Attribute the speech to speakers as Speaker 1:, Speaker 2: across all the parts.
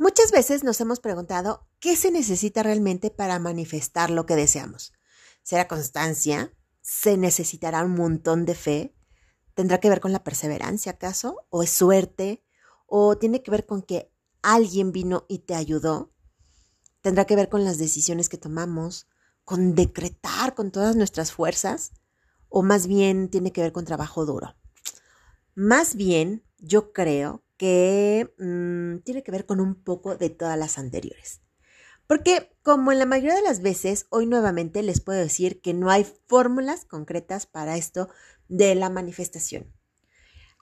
Speaker 1: Muchas veces nos hemos preguntado qué se necesita realmente para manifestar lo que deseamos. ¿Será constancia? ¿Se necesitará un montón de fe? ¿Tendrá que ver con la perseverancia acaso? ¿O es suerte? ¿O tiene que ver con que alguien vino y te ayudó? ¿Tendrá que ver con las decisiones que tomamos? ¿Con decretar con todas nuestras fuerzas? ¿O más bien tiene que ver con trabajo duro? Más bien, yo creo que mm, tiene que ver con un poco de todas las anteriores. Porque como en la mayoría de las veces, hoy nuevamente les puedo decir que no hay fórmulas concretas para esto de la manifestación.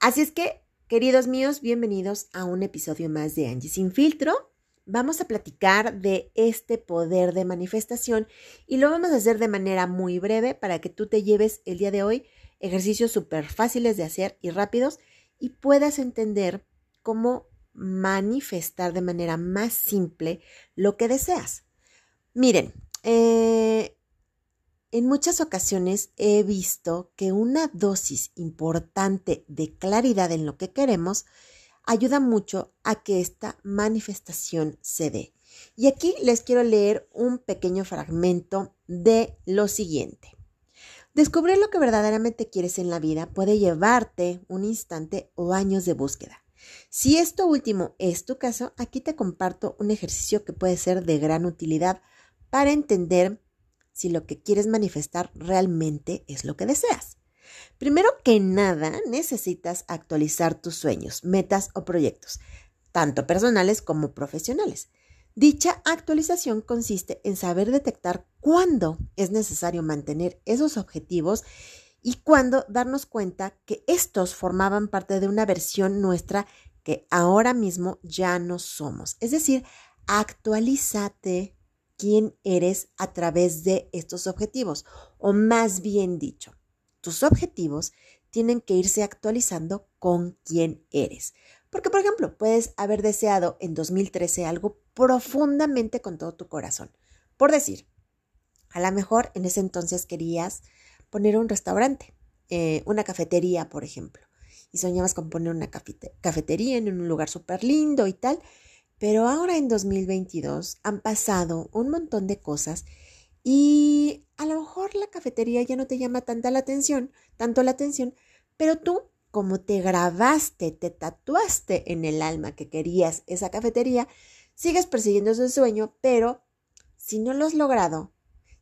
Speaker 1: Así es que, queridos míos, bienvenidos a un episodio más de Angie Sin Filtro. Vamos a platicar de este poder de manifestación y lo vamos a hacer de manera muy breve para que tú te lleves el día de hoy ejercicios súper fáciles de hacer y rápidos y puedas entender cómo manifestar de manera más simple lo que deseas. Miren, eh, en muchas ocasiones he visto que una dosis importante de claridad en lo que queremos ayuda mucho a que esta manifestación se dé. Y aquí les quiero leer un pequeño fragmento de lo siguiente. Descubrir lo que verdaderamente quieres en la vida puede llevarte un instante o años de búsqueda. Si esto último es tu caso, aquí te comparto un ejercicio que puede ser de gran utilidad para entender si lo que quieres manifestar realmente es lo que deseas. Primero que nada, necesitas actualizar tus sueños, metas o proyectos, tanto personales como profesionales. Dicha actualización consiste en saber detectar cuándo es necesario mantener esos objetivos y cuándo darnos cuenta que estos formaban parte de una versión nuestra que ahora mismo ya no somos. Es decir, actualízate quién eres a través de estos objetivos, o más bien dicho, tus objetivos tienen que irse actualizando con quién eres. Porque, por ejemplo, puedes haber deseado en 2013 algo profundamente con todo tu corazón. Por decir, a lo mejor en ese entonces querías poner un restaurante, eh, una cafetería, por ejemplo, y soñabas con poner una cafetería en un lugar súper lindo y tal, pero ahora en 2022 han pasado un montón de cosas y a lo mejor la cafetería ya no te llama tanta la atención, tanto la atención, pero tú, como te grabaste, te tatuaste en el alma que querías esa cafetería, sigues persiguiendo ese sueño, pero si no lo has logrado,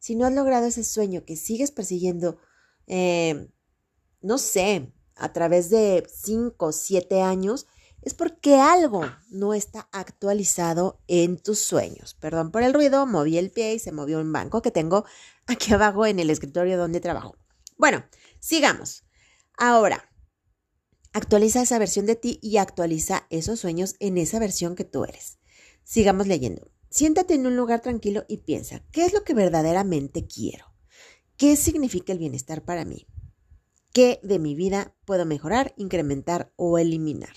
Speaker 1: si no has logrado ese sueño que sigues persiguiendo, eh, no sé, a través de 5 o 7 años, es porque algo no está actualizado en tus sueños. Perdón por el ruido, moví el pie y se movió un banco que tengo aquí abajo en el escritorio donde trabajo. Bueno, sigamos. Ahora, actualiza esa versión de ti y actualiza esos sueños en esa versión que tú eres. Sigamos leyendo. Siéntate en un lugar tranquilo y piensa, ¿qué es lo que verdaderamente quiero? ¿Qué significa el bienestar para mí? ¿Qué de mi vida puedo mejorar, incrementar o eliminar?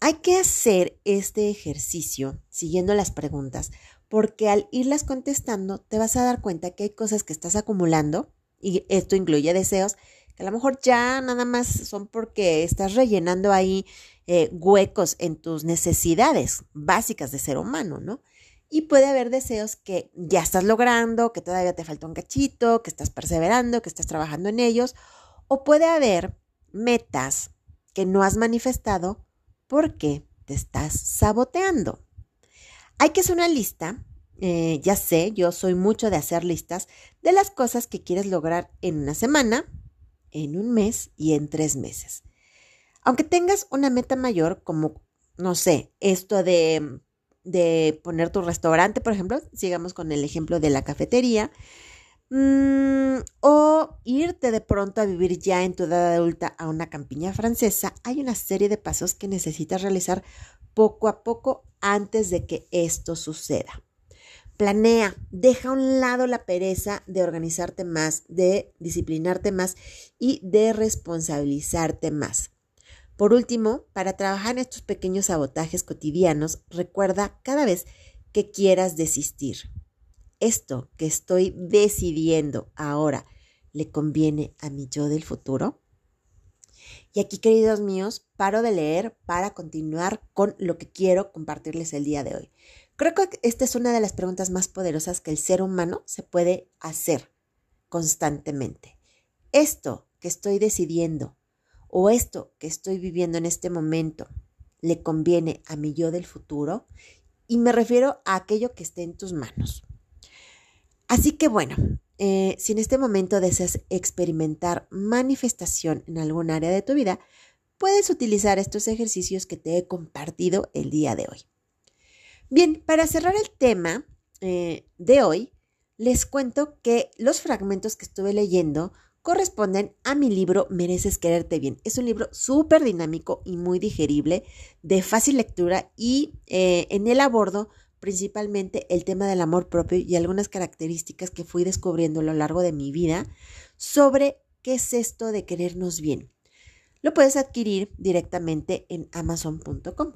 Speaker 1: Hay que hacer este ejercicio siguiendo las preguntas porque al irlas contestando te vas a dar cuenta que hay cosas que estás acumulando y esto incluye deseos que a lo mejor ya nada más son porque estás rellenando ahí eh, huecos en tus necesidades básicas de ser humano, ¿no? Y puede haber deseos que ya estás logrando, que todavía te falta un cachito, que estás perseverando, que estás trabajando en ellos. O puede haber metas que no has manifestado porque te estás saboteando. Hay que hacer una lista. Eh, ya sé, yo soy mucho de hacer listas de las cosas que quieres lograr en una semana, en un mes y en tres meses. Aunque tengas una meta mayor, como, no sé, esto de de poner tu restaurante, por ejemplo, sigamos con el ejemplo de la cafetería, mm, o irte de pronto a vivir ya en tu edad adulta a una campiña francesa, hay una serie de pasos que necesitas realizar poco a poco antes de que esto suceda. Planea, deja a un lado la pereza de organizarte más, de disciplinarte más y de responsabilizarte más. Por último, para trabajar en estos pequeños sabotajes cotidianos, recuerda cada vez que quieras desistir. ¿Esto que estoy decidiendo ahora le conviene a mi yo del futuro? Y aquí, queridos míos, paro de leer para continuar con lo que quiero compartirles el día de hoy. Creo que esta es una de las preguntas más poderosas que el ser humano se puede hacer constantemente. Esto que estoy decidiendo o esto que estoy viviendo en este momento le conviene a mi yo del futuro y me refiero a aquello que esté en tus manos. Así que bueno, eh, si en este momento deseas experimentar manifestación en algún área de tu vida, puedes utilizar estos ejercicios que te he compartido el día de hoy. Bien, para cerrar el tema eh, de hoy, les cuento que los fragmentos que estuve leyendo corresponden a mi libro Mereces quererte bien. Es un libro súper dinámico y muy digerible, de fácil lectura y eh, en él abordo principalmente el tema del amor propio y algunas características que fui descubriendo a lo largo de mi vida sobre qué es esto de querernos bien. Lo puedes adquirir directamente en amazon.com.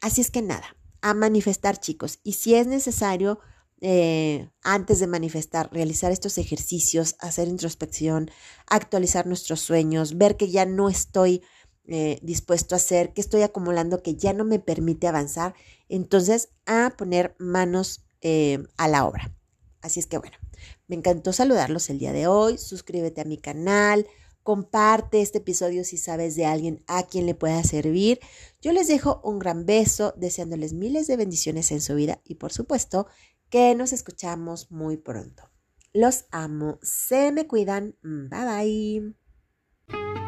Speaker 1: Así es que nada, a manifestar chicos. Y si es necesario, eh, antes de manifestar, realizar estos ejercicios, hacer introspección, actualizar nuestros sueños, ver que ya no estoy eh, dispuesto a hacer, que estoy acumulando que ya no me permite avanzar, entonces a poner manos eh, a la obra. Así es que bueno, me encantó saludarlos el día de hoy, suscríbete a mi canal, comparte este episodio si sabes de alguien a quien le pueda servir. Yo les dejo un gran beso, deseándoles miles de bendiciones en su vida y por supuesto que nos escuchamos muy pronto. Los amo, se me cuidan, bye bye.